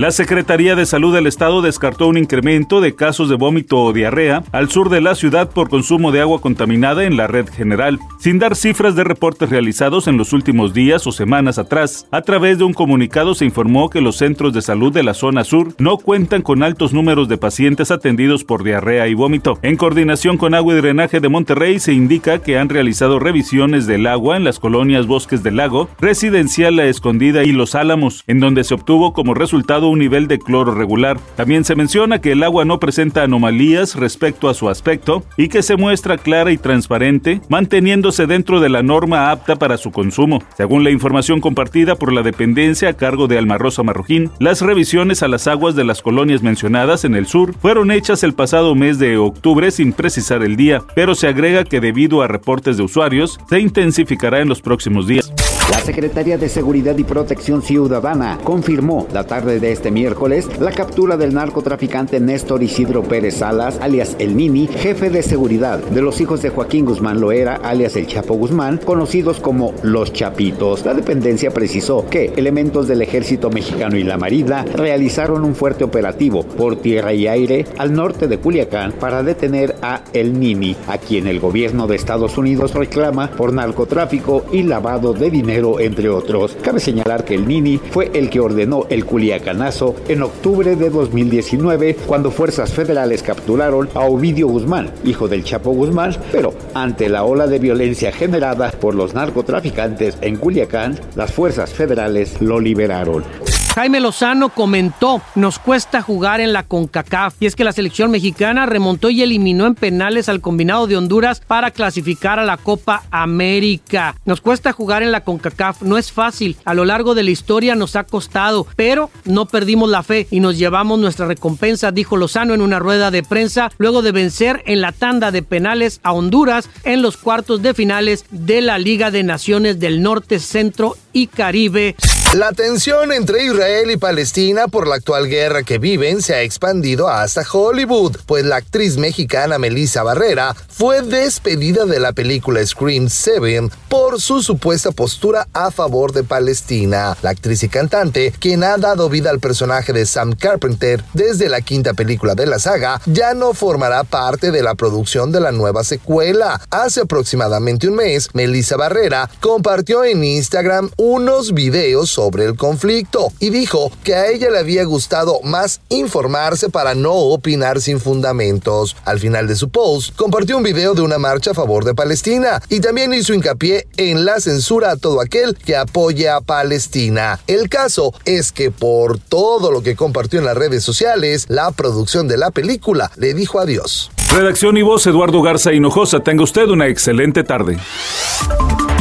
La Secretaría de Salud del Estado descartó un incremento de casos de vómito o diarrea al sur de la ciudad por consumo de agua contaminada en la red general, sin dar cifras de reportes realizados en los últimos días o semanas atrás. A través de un comunicado se informó que los centros de salud de la zona sur no cuentan con altos números de pacientes atendidos por diarrea y vómito. En coordinación con Agua y Drenaje de Monterrey se indica que han realizado revisiones del agua en las colonias Bosques del Lago, Residencial La Escondida y Los Álamos, en donde se obtuvo como resultado un nivel de cloro regular. También se menciona que el agua no presenta anomalías respecto a su aspecto y que se muestra clara y transparente, manteniéndose dentro de la norma apta para su consumo. Según la información compartida por la dependencia a cargo de Almarrosa Marroquín, las revisiones a las aguas de las colonias mencionadas en el sur fueron hechas el pasado mes de octubre sin precisar el día, pero se agrega que debido a reportes de usuarios, se intensificará en los próximos días. La Secretaría de Seguridad y Protección Ciudadana confirmó la tarde de este miércoles la captura del narcotraficante Néstor Isidro Pérez Salas, alias El Nini, jefe de seguridad de los hijos de Joaquín Guzmán Loera, alias El Chapo Guzmán, conocidos como Los Chapitos. La dependencia precisó que elementos del ejército mexicano y la Marina realizaron un fuerte operativo por tierra y aire al norte de Culiacán para detener a El Nini, a quien el gobierno de Estados Unidos reclama por narcotráfico y lavado de dinero entre otros. Cabe señalar que el Nini fue el que ordenó el Culiacanazo en octubre de 2019, cuando fuerzas federales capturaron a Ovidio Guzmán, hijo del Chapo Guzmán, pero ante la ola de violencia generada por los narcotraficantes en Culiacán, las fuerzas federales lo liberaron. Jaime Lozano comentó, nos cuesta jugar en la CONCACAF y es que la selección mexicana remontó y eliminó en penales al combinado de Honduras para clasificar a la Copa América. Nos cuesta jugar en la CONCACAF, no es fácil, a lo largo de la historia nos ha costado, pero no perdimos la fe y nos llevamos nuestra recompensa, dijo Lozano en una rueda de prensa luego de vencer en la tanda de penales a Honduras en los cuartos de finales de la Liga de Naciones del Norte, Centro y Caribe. La tensión entre Israel y Palestina por la actual guerra que viven se ha expandido hasta Hollywood, pues la actriz mexicana Melissa Barrera fue despedida de la película Scream 7 por su supuesta postura a favor de Palestina. La actriz y cantante, quien ha dado vida al personaje de Sam Carpenter desde la quinta película de la saga, ya no formará parte de la producción de la nueva secuela. Hace aproximadamente un mes, Melissa Barrera compartió en Instagram unos videos sobre el conflicto y dijo que a ella le había gustado más informarse para no opinar sin fundamentos. Al final de su post, compartió un video de una marcha a favor de Palestina y también hizo hincapié en la censura a todo aquel que apoye a Palestina. El caso es que por todo lo que compartió en las redes sociales, la producción de la película le dijo adiós. Redacción y voz Eduardo Garza Hinojosa. Tenga usted una excelente tarde.